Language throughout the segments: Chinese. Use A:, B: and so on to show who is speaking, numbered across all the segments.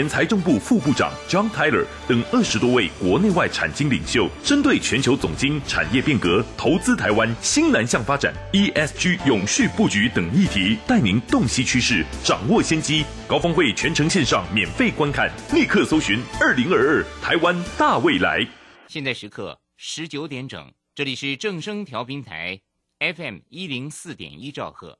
A: 前财政部副部长 John Tyler 等二十多位国内外产经领袖，针对全球总经、产业变革、投资台湾新南向发展、ESG 永续布局等议题，带您洞悉趋势，掌握先机。高峰会全程线上免费观看，立刻搜寻二零二二台湾大未来。
B: 现在时刻十九点整，这里是正声调频台 FM 一零四点一兆赫。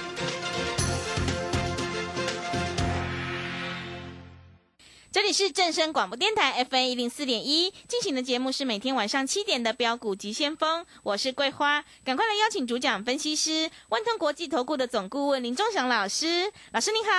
C: 是正声广播电台 F N 一零四点一进行的节目是每天晚上七点的标股及先锋，我是桂花，赶快来邀请主讲分析师万通国际投顾的总顾问林忠祥老师，老师您好。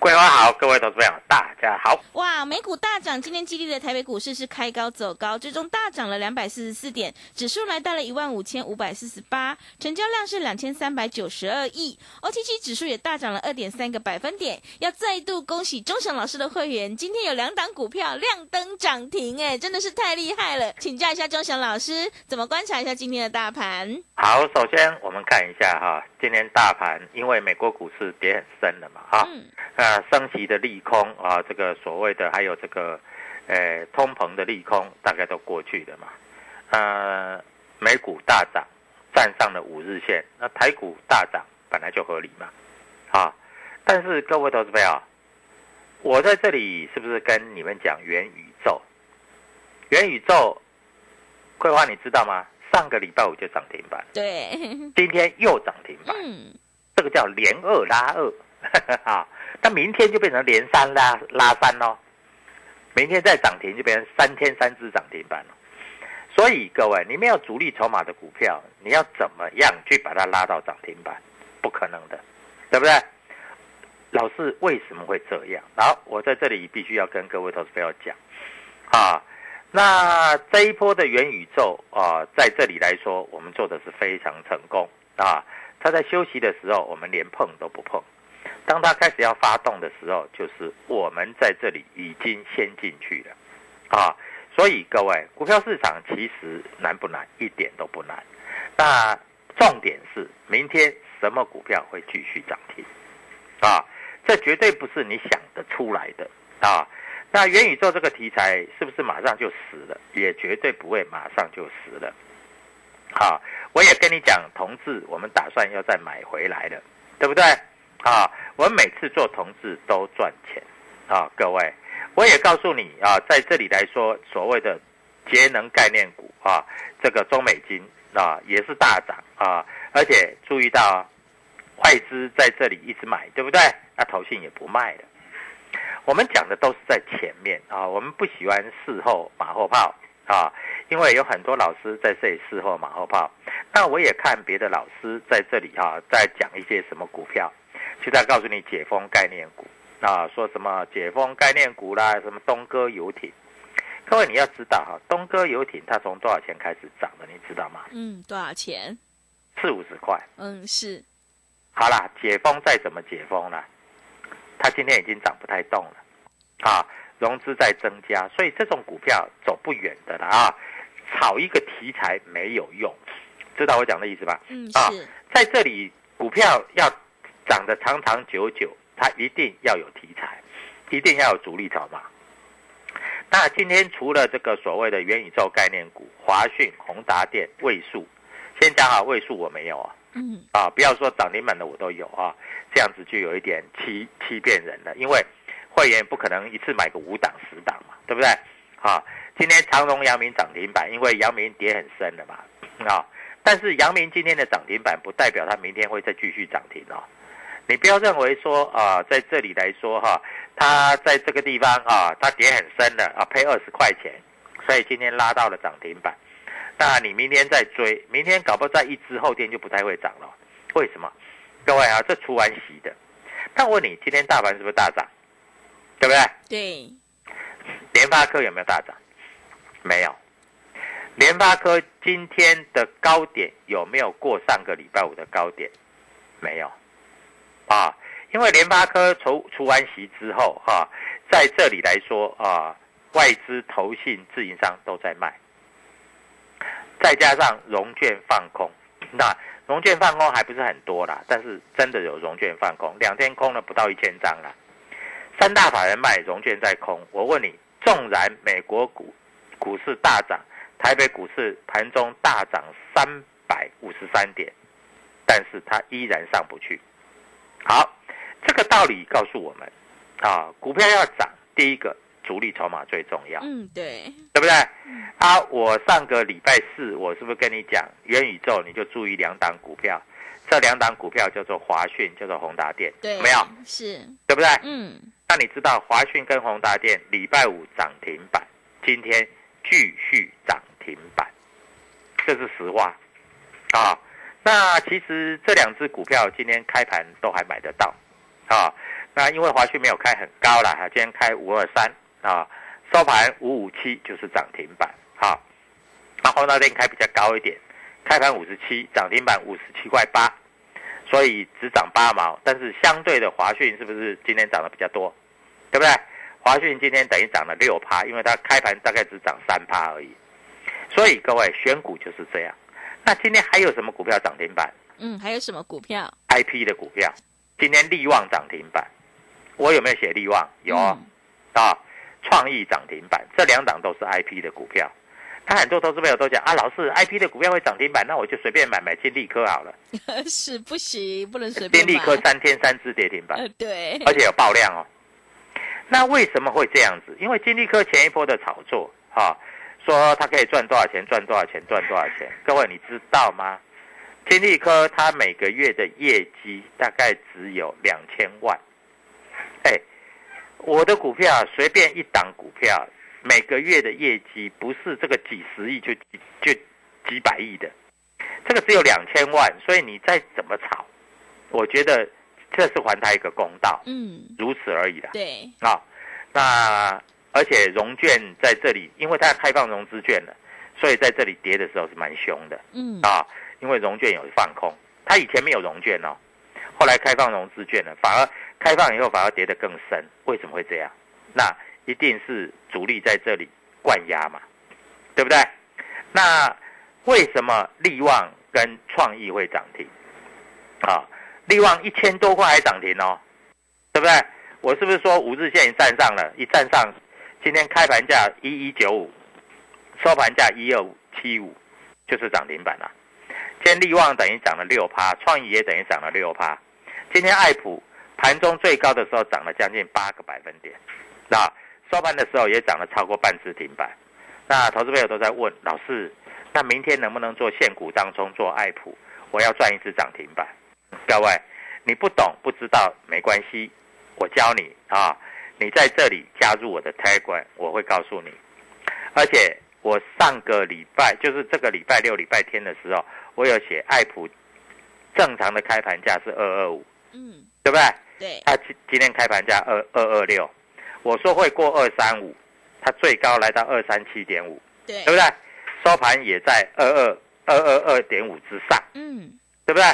D: 桂花好，各位投资朋友大家好。
C: 哇，美股大涨，今天激励的台北股市是开高走高，最终大涨了两百四十四点，指数来到了一万五千五百四十八，成交量是两千三百九十二亿，OTC 指数也大涨了二点三个百分点。要再度恭喜钟祥老师的会员，今天有两档股票亮灯涨停，哎，真的是太厉害了！请教一下钟祥老师，怎么观察一下今天的大盘？
D: 好，首先我们看一下哈，今天大盘因为美国股市跌很深了嘛，哈，
C: 嗯
D: 呃，升息的利空啊，这个所谓的还有这个，呃，通膨的利空大概都过去了嘛，呃，美股大涨，站上了五日线，那台股大涨本来就合理嘛，啊，但是各位投资朋友，我在这里是不是跟你们讲元宇宙？元宇宙，桂花你知道吗？上个礼拜五就涨停板，
C: 对，
D: 今天又涨停板，
C: 嗯，
D: 这个叫连二拉二，啊，那明天就变成连三拉拉三喽，明天再涨停就变成三天三只涨停板了。所以各位，你没有主力筹码的股票，你要怎么样去把它拉到涨停板？不可能的，对不对？老师为什么会这样？好，我在这里必须要跟各位投资朋友讲，啊，那这一波的元宇宙啊，在这里来说，我们做的是非常成功啊。它在休息的时候，我们连碰都不碰；当它开始要发动的时候，就是我们在这里已经先进去了啊。所以各位，股票市场其实难不难？一点都不难。那重点是明天什么股票会继续涨停啊？这绝对不是你想得出来的啊！那元宇宙这个题材是不是马上就死了？也绝对不会马上就死了。好，我也跟你讲，同志，我们打算要再买回来了，对不对？啊，我们每次做同志都赚钱啊，各位，我也告诉你啊，在这里来说，所谓的节能概念股啊，这个中美金啊也是大涨啊，而且注意到外资在这里一直买，对不对？那投信也不卖了。我们讲的都是在前面啊，我们不喜欢事后马后炮啊，因为有很多老师在这里事后马后炮。那我也看别的老师在这里哈、在讲一些什么股票，就在告诉你解封概念股啊，说什么解封概念股啦，什么东哥游艇。各位你要知道哈、东哥游艇它从多少钱开始涨的，你知道吗？
C: 嗯，多少钱？
D: 四五十块。
C: 嗯，是，
D: 好啦，解封再怎么解封啦，它今天已经涨不太动了，啊，融资在增加，所以这种股票走不远的了啊。炒一个题材没有用，知道我讲的意思吧？
C: 嗯，
D: 啊
C: 是，
D: 在这里股票要涨得长长久久，它一定要有题材，一定要有主力筹码。那今天除了这个所谓的元宇宙概念股，华讯、宏达电、位数，先讲好位数我没有啊，
C: 嗯，
D: 啊，不要说涨停板的我都有啊，这样子就有一点欺欺骗人了，因为会员不可能一次买个五档十档嘛，对不对？啊，今天长荣、阳明涨停板，因为阳明跌很深了嘛，啊，但是阳明今天的涨停板不代表它明天会再继续涨停哦。你不要认为说啊，在这里来说哈、它在这个地方啊，它跌很深了啊，赔二十块钱，所以今天拉到了涨停板。那你明天再追，明天搞不好再一只后天就不太会涨了。为什么？各位啊，这除完息的。但我问你，今天大盘是不是大涨？对不对？
C: 对，
D: 联发科有没有大涨？没有。联发科今天的高点有没有过上个礼拜五的高点？没有。啊，因为联发科除除完席之后，哈、在这里来说啊，外资、投信、自营商都在卖，再加上融券放空，那融券放空还不是很多啦，但是真的有融券放空，两天空了不到一千张啦。三大法人卖，融券在空。我问你，纵然美国股股市大涨，台北股市盘中大涨三百五十三点，但是它依然上不去。好，这个道理告诉我们，啊，股票要涨，第一个主力筹码最重要，
C: 嗯，对，
D: 对不对？啊，我上个礼拜四，我是不是跟你讲元宇宙，你就注意两档股票，这两档股票叫做华讯，叫做宏达电，
C: 对，
D: 没有，
C: 是，
D: 对不对？
C: 嗯，
D: 那你知道华讯跟宏达电礼拜五涨停板，今天继续涨停板，这是实话啊。那其实这两只股票今天开盘都还买得到啊。那因为华讯没有开很高啦，哈，今天开五二三啊，收盘五五七就是涨停板啊。那后那天开比较高一点，开盘五十七，涨停板五十七块八，所以只涨八毛。但是相对的华讯是不是今天涨得比较多？对不对？华讯今天等于涨了六趴，因为它开盘大概只涨三趴而已。所以各位选股就是这样。那今天还有什么股票涨停板
C: 嗯，还有什么股票
D: ？？IP 的股票，今天力旺涨停板，我有没有写力旺？有哦
C: 嗯
D: 啊，创意涨停板，这两档都是 IP 的股票。他很多投资朋友都讲啊，老师，IP 的股票会涨停板，那我就随便买买金利科好了。
C: 是不行，不能随便买。
D: 金利科三天三只跌停板，
C: 呃，对，
D: 而且有爆量哦。那为什么会这样子？因为金利科前一波的炒作，哈、说它可以赚多少钱，赚多少钱，赚多少钱。各位你知道吗？金利科它每个月的业绩大概只有两千万。哎，我的股票随便一档股票，每个月的业绩不是这个几十亿就就几百亿的，这个只有两千万，所以你再怎么炒，我觉得这是还他一个公道，
C: 嗯，
D: 如此而已啦。
C: 对，
D: 啊、那而且融券在这里，因为它开放融资券了，所以在这里跌的时候是蛮凶的
C: 嗯，
D: 啊。因为融券有放空，它以前没有融券哦，后来开放融资券了，反而开放以后反而跌得更深。为什么会这样？那一定是主力在这里灌压嘛，对不对？那为什么利旺跟创意会涨停？啊，利旺一千多块还涨停哦，对不对？我是不是说五日线一站上了，一站上，今天开盘价一一九五，收盘价一二五七五，就是涨停板了、今天利旺等于涨了六趴，创意也等于涨了六趴。今天爱普盘中最高的时候涨了将近八个百分点，那收盘的时候也涨了超过半只停板。那投资朋友都在问老师，那明天能不能做现股当中做爱普？我要赚一只涨停板。各位，你不懂不知道没关系，我教你啊。你在这里加入我的 Telegram，我会告诉你。而且我上个礼拜，就是这个礼拜六、礼拜天的时候，我有写爱普正常的开盘价是二二五，
C: 嗯，
D: 对不对？
C: 对，
D: 它今今天开盘价二二二六，我说会过二三五，它最高来到二三七点五，
C: 对
D: 对不，对？收盘也在二二二二二点五之上，
C: 嗯，
D: 对不对？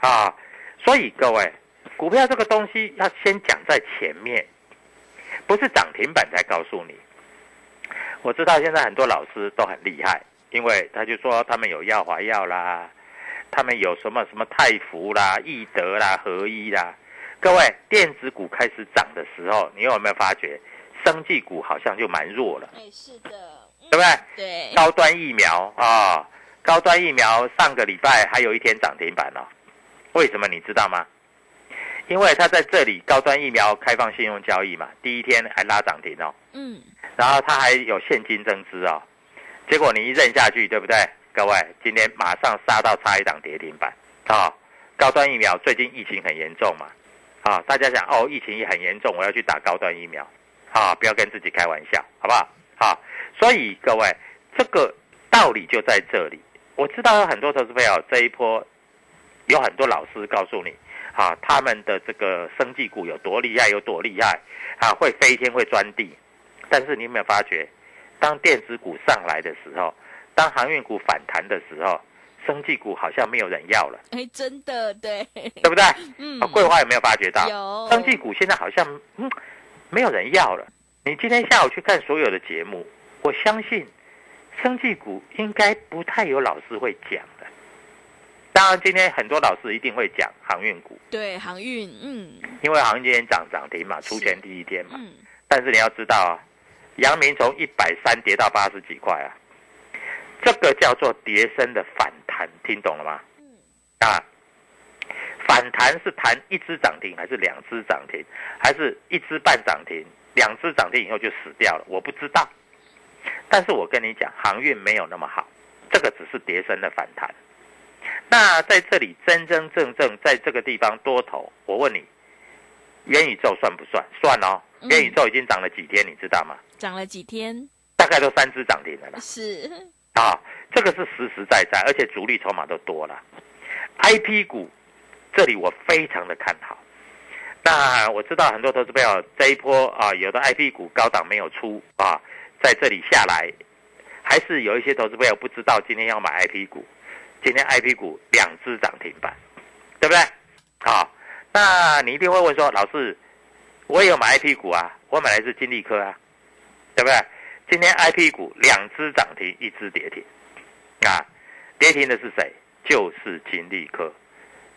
D: 啊，所以各位，股票这个东西要先讲在前面，不是涨停板才告诉你。我知道现在很多老师都很厉害，因为他就说他们有耀华药啦，他们有什么什么泰福啦、易德啦、合一啦。各位，电子股开始涨的时候，你有没有发觉，生技股好像就蛮弱了，
C: 哎，是的，嗯
D: 对不对？
C: 对，
D: 高端疫苗啊、高端疫苗上个礼拜还有一天涨停板哦，为什么你知道吗？因为它在这里高端疫苗开放信用交易嘛，第一天还拉涨停哦，
C: 嗯，
D: 然后它还有现金增资哦，结果你一认下去，对不对？各位，今天马上杀到差一档跌停板啊、高端疫苗最近疫情很严重嘛，啊、大家想哦，疫情也很严重，我要去打高端疫苗，啊，不要跟自己开玩笑，好不好？啊，所以各位，这个道理就在这里。我知道有很多投资朋友这一波有很多老师告诉你，啊，他们的这个生技股有多厉害，有多厉害，啊，会飞天，会钻地。但是你有没有发觉，当电子股上来的时候，当航运股反弹的时候，生技股好像没有人要了，
C: 哎，真的，对，
D: 对不对？
C: 嗯
D: 啊，桂花有没有发觉到？
C: 有
D: 生技股现在好像嗯没有人要了。你今天下午去看所有的节目，我相信生技股应该不太有老师会讲的。当然，今天很多老师一定会讲航运股，
C: 对，航运，嗯
D: 因为航运今天涨涨停嘛，出钱第一天嘛。
C: 嗯，
D: 但是你要知道啊，阳明从一百三跌到八十几块啊，这个叫做跌升的反弹，听懂了吗？啊，反弹是弹一只涨停，还是两只涨停，还是一只半涨停？两只涨停以后就死掉了，我不知道。但是我跟你讲，航运没有那么好，这个只是跌升的反弹。那在这里真真正正在这个地方多头，我问你，元宇宙算不算？算哦，
C: 嗯
D: 元宇宙已经涨了几天，你知道吗？
C: 涨了几天，
D: 大概都三只涨停了啦。
C: 是，
D: 啊，这个是实实在在，而且主力筹码都多了。I P 股这里我非常的看好。那我知道很多投资朋友这一波啊，有的 I P 股高档没有出啊，在这里下来，还是有一些投资朋友不知道今天要买 I P 股，今天 I P 股两只涨停板，对不对？好，那你一定会问说，老师，我也有买 I P 股啊，我买的是金利科啊，对不对？今天 I P 股两只涨停，一只跌停，啊，跌停的是谁？就是金利科，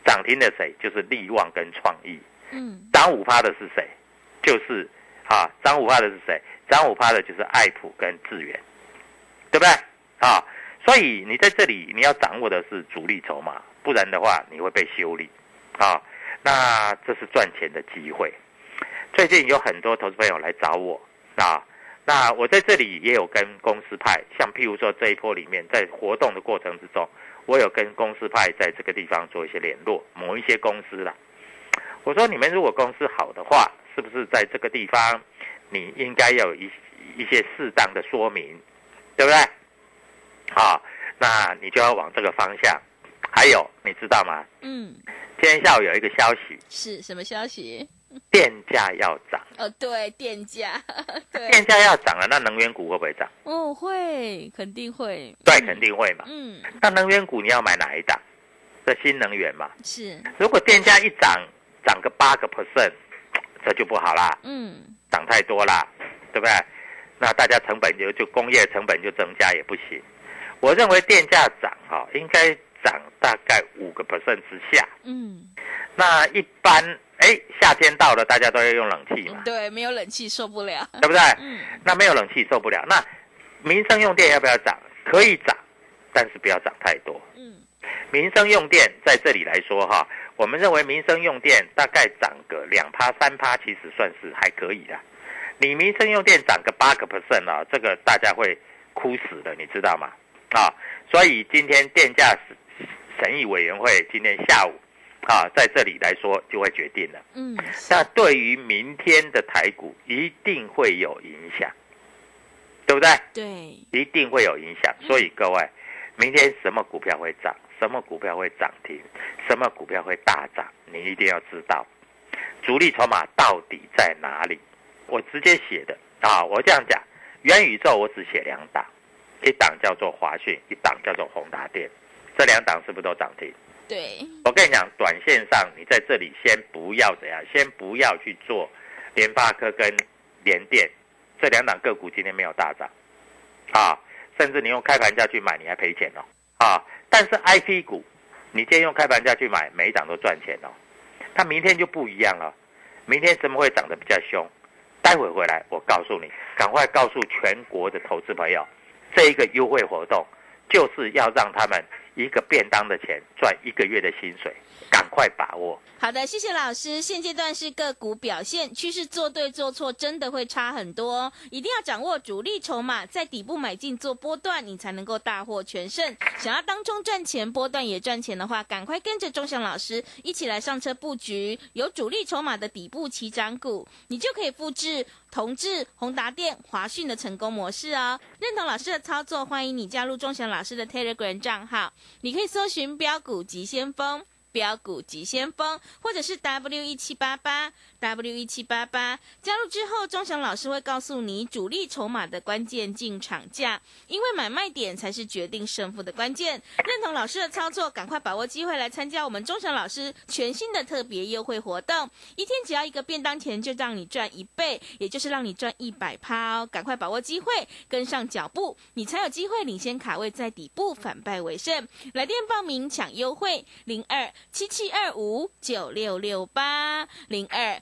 D: 涨停的谁？就是利旺跟创意，
C: 嗯，
D: 涨五趴的是谁？就是啊，涨五趴的是谁？涨五趴的就是爱普跟智源，对不对？啊，所以你在这里你要掌握的是主力筹码，不然的话你会被修理啊。那这是赚钱的机会。最近有很多投资朋友来找我啊，那我在这里也有跟公司派，像譬如说这一波里面，在活动的过程之中，我有跟公司派在这个地方做一些联络，某一些公司啦。我说你们如果公司好的话，是不是在这个地方你应该要有一一些适当的说明，对不对？好，那你就要往这个方向。还有，你知道吗？
C: 嗯，
D: 今天下午有一个消息，
C: 是什么消息？
D: 电价要涨，
C: 哦，对，电价，对，
D: 电价要涨了，那能源股会不会涨？
C: 哦，会，肯定会，
D: 对，
C: 嗯
D: 肯定会嘛。
C: 嗯，
D: 那能源股你要买哪一档？这新能源嘛。
C: 是，
D: 如果电价一涨，涨个八个 percent，这就不好啦，
C: 嗯，
D: 涨太多啦，对不对？那大家成本就就工业成本就增加也不行。我认为电价涨哈、应该涨大概五个 percent 之下。
C: 嗯，
D: 那一般哎，夏天到了，大家都要用冷气嘛，
C: 对，没有冷气受不了，
D: 对不对？
C: 嗯，
D: 那没有冷气受不了。那民生用电要不要涨？可以涨，但是不要涨太多。
C: 嗯，
D: 民生用电在这里来说哈，我们认为民生用电大概涨个两趴三趴，其实算是还可以的。你民生用电涨个八个 percent 啊，这个大家会哭死的，你知道吗？啊，所以今天电价审议委员会今天下午啊，在这里来说就会决定了。
C: 嗯，
D: 那对于明天的台股一定会有影响，对不对？
C: 对，
D: 一定会有影响。所以各位，明天什么股票会涨，什么股票会涨停，什么股票会大涨，你一定要知道，主力筹码到底在哪里。我直接写的啊，我这样讲，元宇宙我只写两档，一档叫做华讯，一档叫做宏达电，这两档是不是都涨停？
C: 对，
D: 我跟你讲，短线上你在这里先不要怎样，先不要去做联发科跟联电这两档个股今天没有大涨，啊，甚至你用开盘价去买，你还赔钱哦。啊，但是 I P 股，你今天用开盘价去买，每一档都赚钱哦。它明天就不一样了，明天怎么会涨得比较凶？待会回来我告诉你，赶快告诉全国的投资朋友，这一个优惠活动就是要让他们一个便当的钱赚一个月的薪水，快把握。
C: 好的，谢谢老师。现阶段是个股表现趋势，做对做错真的会差很多，一定要掌握主力筹码，在底部买进做波段，你才能够大获全胜。想要当中赚钱，波段也赚钱的话，赶快跟着钟祥老师一起来上车布局有主力筹码的底部起涨股，你就可以复制同志、宏达电、华讯的成功模式哦。认同老师的操作，欢迎你加入钟祥老师的 Telegram 账号，你可以搜寻标股急先锋。标股急先锋，或者是 W 一七八八 W 一七八八，加入之后，钟祥老师会告诉你主力筹码的关键进场价，因为买卖点才是决定胜负的关键。认同老师的操作，赶快把握机会来参加我们钟祥老师全新的特别优惠活动，一天只要一个便当钱，就让你赚一倍，也就是让你赚一百趴哦！赶快把握机会，跟上脚步，你才有机会领先卡位在底部，反败为胜。来电报名抢优惠，零二。七七二五九六六八零二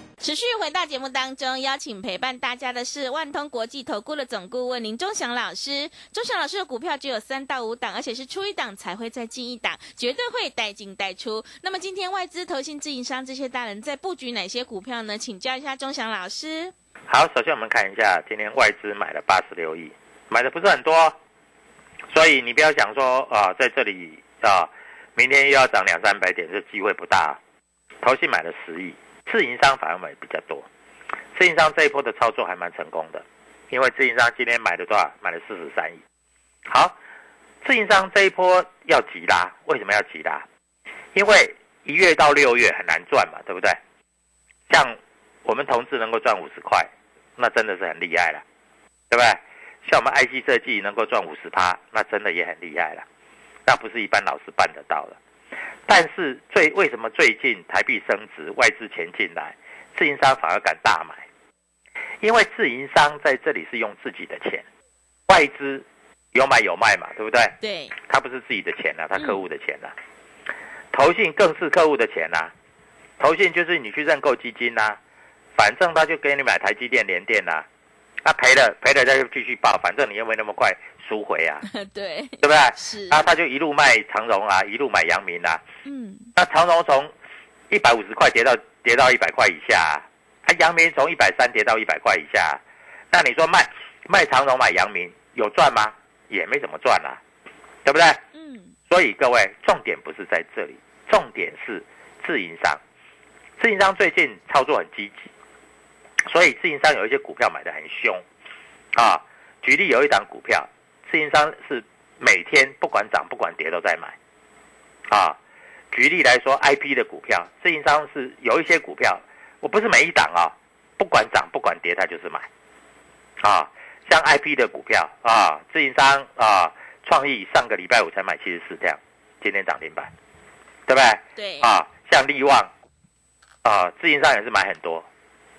C: 持续回到节目当中，邀请陪伴大家的是万通国际投顾的总顾问林忠祥老师。忠祥老师的股票只有三到五档，而且是出一档才会再进一档，绝对会带进带出。那么今天外资、投信、自营商这些大人在布局哪些股票呢？请教一下忠祥老师。
D: 好，首先我们看一下，今天外资买了八十六亿，买的不是很多，所以你不要想说啊，在这里啊，明天又要涨两三百点，这机会不大。投信买了十亿。自营商反而买比较多，自营商这一波的操作还蛮成功的，因为自营商今天买了多少？买了四十三亿。好，自营商这一波要急拉，为什么要急拉？因为一月到六月很难赚嘛，对不对？像我们同志能够赚五十块，那真的是很厉害了，对不对？像我们 IC 设计能够赚五十趴，那真的也很厉害了，那不是一般老师办得到的。但是最为什么最近台币升值，外资钱进来，自营商反而敢大买？因为自营商在这里是用自己的钱，外资有买有卖嘛，对不对？
C: 对，
D: 他不是自己的钱呐，他客户的钱呐。投信更是客户的钱呐，投信就是你去认购基金呐，反正他就给你买台积电、联电呐，他赔了赔了他就继续报，反正你又没那么快。赎回啊，
C: 对，
D: 对不对？
C: 是，
D: 啊他就一路卖长荣啊，一路买阳明啊。
C: 嗯，
D: 那长荣从一百五十块跌到跌到一百块以下，啊，阳明从一百三跌到一百块以下，那你说卖卖长荣买阳明有赚吗？也没怎么赚啊，对不对？
C: 嗯，
D: 所以各位重点不是在这里，重点是自营商，自营商最近操作很积极，所以自营商有一些股票买的很凶啊。举例有一档股票。自营商是每天不管涨不管跌都在买，啊，举例来说，I P 的股票，自营商是有一些股票，我不是每一档啊，不管涨不管跌，他就是买，啊，像 I P 的股票啊，自营商啊，创意上个礼拜五才买七十四辆，今天涨停板，对不对？
C: 对。
D: 啊，像利旺，啊，自营商也是买很多，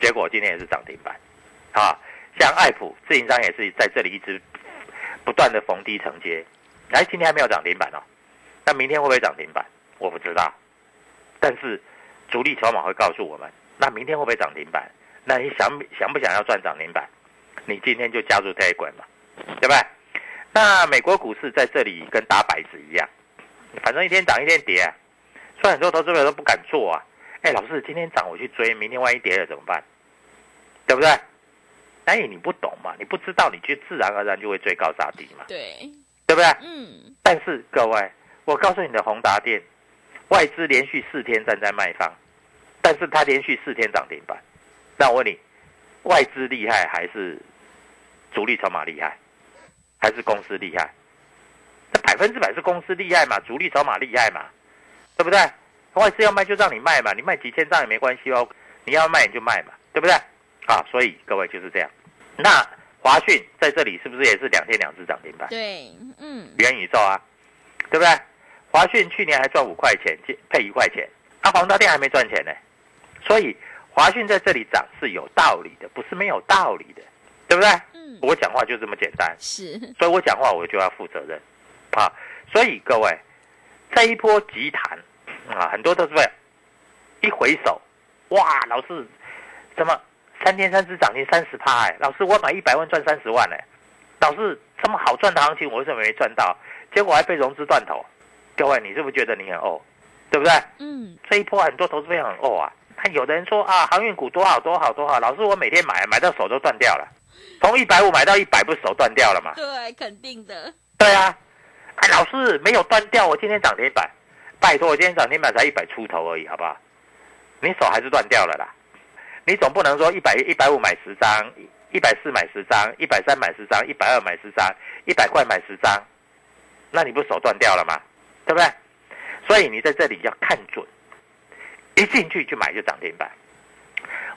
D: 结果今天也是涨停板，啊，像爱普，自营商也是在这里一直。不断的逢低承接，哎，今天还没有涨停板哦，那明天会不会涨停板？我不知道，但是主力筹码会告诉我们，那明天会不会涨停板？那你想想不想要赚涨停板？你今天就加入这一滚嘛，对不对？那美国股市在这里跟打摆子一样，反正一天涨一天跌，所以很多投资者都不敢做啊。哎，老师，今天涨我去追，明天万一跌了怎么办？对不对？但是你不懂嘛，你不知道，你就自然而然就会追高杀低嘛，
C: 对，
D: 对不对？
C: 嗯，
D: 但是各位，我告诉你的宏达电，外资连续四天站在卖方，但是它连续四天涨停板。那我问你，外资厉害还是主力筹码厉害，还是公司厉害？那百分之百是公司厉害嘛，主力筹码厉害嘛，对不对？外资要卖就让你卖嘛，你卖几千张也没关系哦，你要卖你就卖嘛，对不对？啊，所以各位就是这样。那华讯在这里是不是也是两天两只涨停板？
C: 对，嗯，
D: 元宇宙啊，对不对？华讯去年还赚五块钱，配一块钱，啊，宏达电还没赚钱呢，所以华讯在这里涨是有道理的，不是没有道理的，对不对？
C: 嗯，
D: 我讲话就这么简单，
C: 是，
D: 所以我讲话我就要负责任，啊，所以各位这一波急弹啊，很多都是为一回首，哇，老师怎么三天三只涨停三十趴？哎，老师我买一百万赚三十万哎，老师这么好赚的行情我为什么没赚到？结果还被融资断头。各位，你是不是觉得你很哦，对不对？
C: 嗯，
D: 这一波很多投资朋友很哦啊。那有的人说啊，航运股多好多好多好，老师我每天买买到手都断掉了，从一百五买到一百，不是手断掉了吗？
C: 对，肯定的，
D: 对啊，哎，老师没有断掉，我今天涨停板，拜托，我今天涨停板才一百出头而已，好不好？你手还是断掉了啦，你总不能说一百一百五买十张，一百四买十张，一百三买十张，一百二买十张，一百块买十张，那你不手断掉了吗？对不对？所以你在这里要看准，一进去就买就涨停板。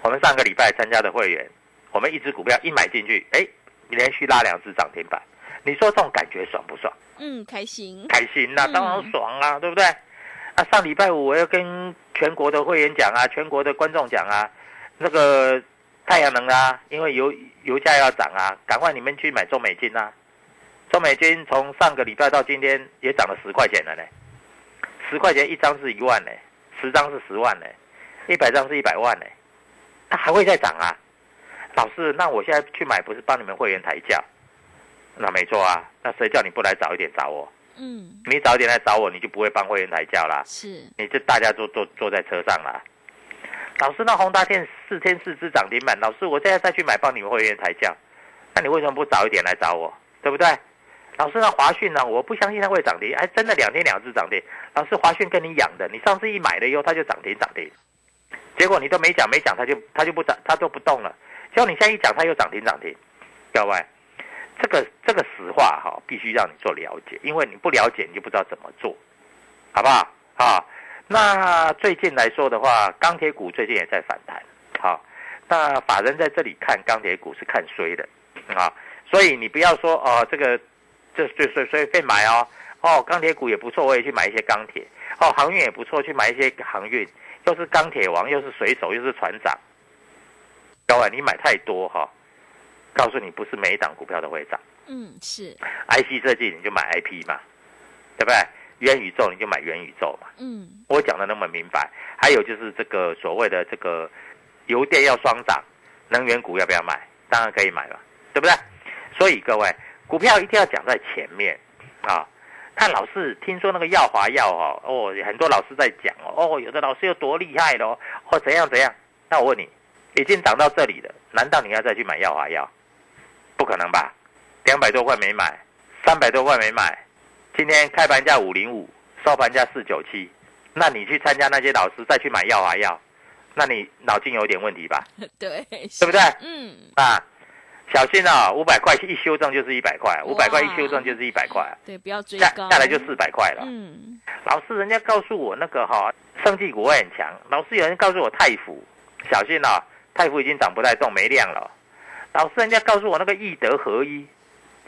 D: 我们上个礼拜参加的会员，我们一只股票一买进去，哎，连续拉两只涨停板，你说这种感觉爽不爽？
C: 嗯，开心，
D: 开心那、
C: 嗯
D: 当然爽啊，对不对？啊，上礼拜五我要跟全国的会员讲啊，全国的观众讲啊，那个太阳能啊，因为油油价要涨啊，赶快你们去买中美金啊。中美金从上个礼拜到今天也涨了十块钱了呢，十块钱一张是一万呢，十张是十万呢，一百张是一百万呢，它还会再涨啊。老师，那我现在去买不是帮你们会员抬价？那没错啊，那谁叫你不来早一点找我？
C: 嗯，
D: 你早一点来找我，你就不会帮会员抬轿啦，
C: 是，
D: 你就大家都坐坐在车上啦。老师，那宏达电四天四只涨停板，老师，我现在再去买帮你们会员抬轿，那你为什么不早一点来找我？对不对？老师，那华讯呢？我不相信它会涨停，哎，真的两天两只涨停。老师，华讯跟你养的，你上次一买了以后，它就涨停涨停，结果你都没讲没讲，它就它就不涨，它就不动了。结果你现在一讲，它又涨停涨停，各位，这个这个实话哈，必须让你做了解，因为你不了解，你就不知道怎么做，好不好？啊，那最近来说的话，钢铁股最近也在反弹，好，那法人在这里看钢铁股是看衰的，啊，所以你不要说哦，这个这随随随便买哦，哦，钢铁股也不错，我也去买一些钢铁，哦，航运也不错，去买一些航运，又是钢铁王，又是水手，又是船长，各位你买太多哈、告诉你不是每一档股票都会涨。
C: 嗯，是
D: ，IC 设计你就买 IP 嘛，对不对？元宇宙你就买元宇宙嘛。
C: 嗯，
D: 我讲的那么明白。还有就是这个所谓的这个油电要双涨，能源股要不要买？当然可以买了，对不对？所以各位，股票一定要讲在前面啊。看老师，听说那个耀华药哦，哦，很多老师在讲哦，哦，有的老师有多厉害咯，哦，怎样怎样？那我问你，已经涨到这里了，难道你要再去买耀华药？不可能吧？两百多块没买，三百多块没买，今天开盘价五零五，收盘价四九七，那你去参加那些老师再去买药啊药，那你脑筋有点问题吧？
C: 对，
D: 对不对？
C: 嗯，
D: 啊，小心啊、五百块一修正就是一百块，五百块一修正就是一百块，
C: 对，不要追
D: 下
C: 高，
D: 下来就四百块了。
C: 嗯，
D: 老师，人家告诉我那个哈、生技股会很强。老师，有人告诉我太福，小心啊、泰福已经涨不太动，没量了。老师，人家告诉我那个易德合一、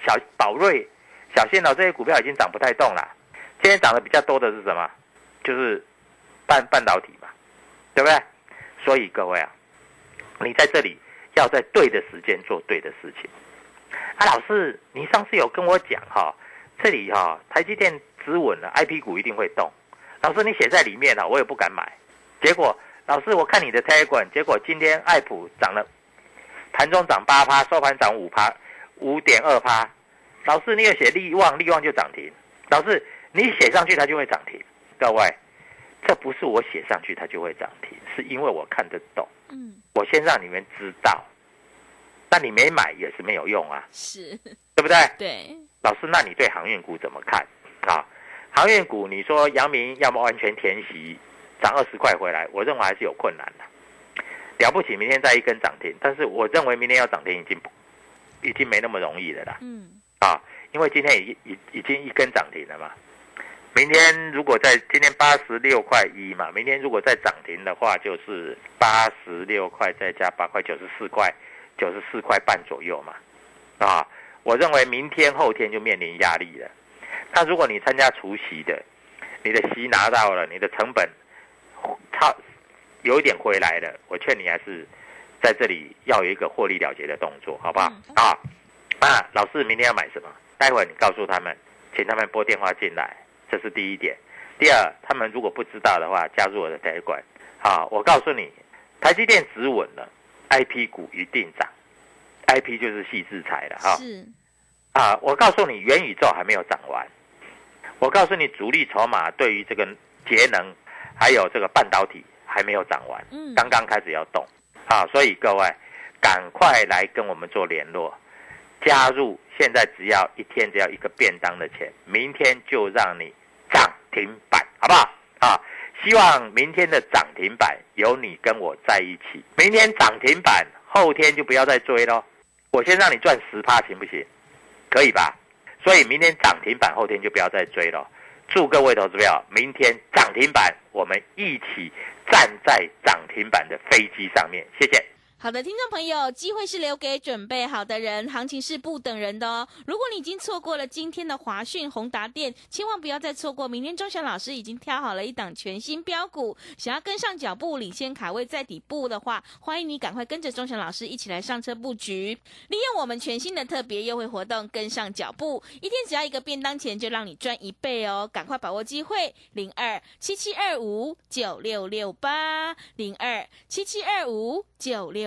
D: 小宝瑞，小心哦、这些股票已经涨不太动了。今天涨得比较多的是什么？就是半半导体嘛，对不对？所以各位啊，你在这里要在对的时间做对的事情。啊，老师，你上次有跟我讲哈、这里哈、台积电止稳了，I P 股一定会动。老师，你写在里面了，我也不敢买。结果，老师，我看你的 t e g r a 结果今天爱普涨了，盘中涨八趴，收盘涨五趴，五点二趴。老师，你有写利旺，利旺就涨停。老师，你写上去它就会涨停。各位，这不是我写上去它就会涨停，是因为我看得懂。
C: 嗯，
D: 我先让你们知道，那你没买也是没有用啊，
C: 是，
D: 对不对？
C: 对，
D: 老师，那你对航运股怎么看啊？航运股，你说阳明要么完全填息，涨二十块回来，我认为还是有困难的。了不起，明天再一根涨停，但是我认为明天要涨停已经已经没那么容易了啦。
C: 嗯，
D: 啊，因为今天已已已经一根涨停了嘛。明天如果在今天八十六块一嘛，明天如果再涨停的话，就是八十六块再加八块，九十四块，九十四块半左右嘛。啊，我认为明天后天就面临压力了。那如果你参加除夕的，你的息拿到了，你的成本差有一点回来了，我劝你还是在这里要有一个获利了结的动作，好不好？
C: 嗯
D: 啊啊，老师明天要买什么？待会儿你告诉他们，请他们拨电话进来，这是第一点。第二，他们如果不知道的话，加入我的台管。好，我告诉你，台积电止稳了，IP 股一定涨，IP 就是细制裁了哈。
C: 是，
D: 啊，我告诉你，元宇宙还没有涨完。我告诉你，主力筹码对于这个节能还有这个半导体还没有涨完，
C: 嗯
D: 刚刚开始要动。啊，所以各位赶快来跟我们做联络，加入。现在只要一天只要一个便当的钱，明天就让你涨停板，好不好？啊，希望明天的涨停板有你跟我在一起。明天涨停板，后天就不要再追喽。我先让你赚十趴，行不行？可以吧？所以明天涨停板，后天就不要再追了。祝各位投资票，明天涨停板，我们一起站在涨停板的飞机上面。谢谢。
C: 好的，听众朋友，机会是留给准备好的人，行情是不等人的哦。如果你已经错过了今天的华讯、宏达店，千万不要再错过。明天钟祥老师已经挑好了一档全新标股，想要跟上脚步、领先卡位在底部的话，欢迎你赶快跟着钟祥老师一起来上车布局，利用我们全新的特别优惠活动，跟上脚步，一天只要一个便当钱，就让你赚一倍哦！赶快把握机会，零二七七二五九六六八零二七七二五九六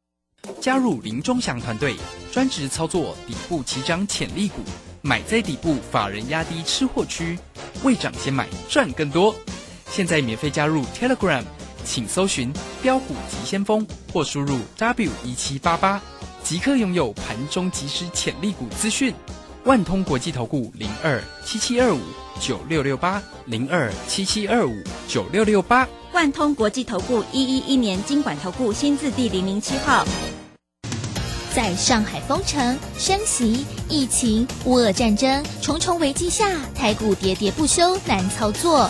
E: 加入林忠祥团队，专职操作底部起涨潜力股，买在底部，法人压低吃货区，未涨先买赚更多。现在免费加入 Telegram，请搜寻“标股急先锋”或输入 W 一七八八，即刻拥有盘中即时潜力股资讯。万通国际投顾零二七七二五九六六八零二七七二五九六六八。
F: 万通国际投顾一一一年经管投顾新字第零零七号。
G: 在上海封城、升息、疫情、乌俄战争重重危机下，台股喋喋不休，难操作。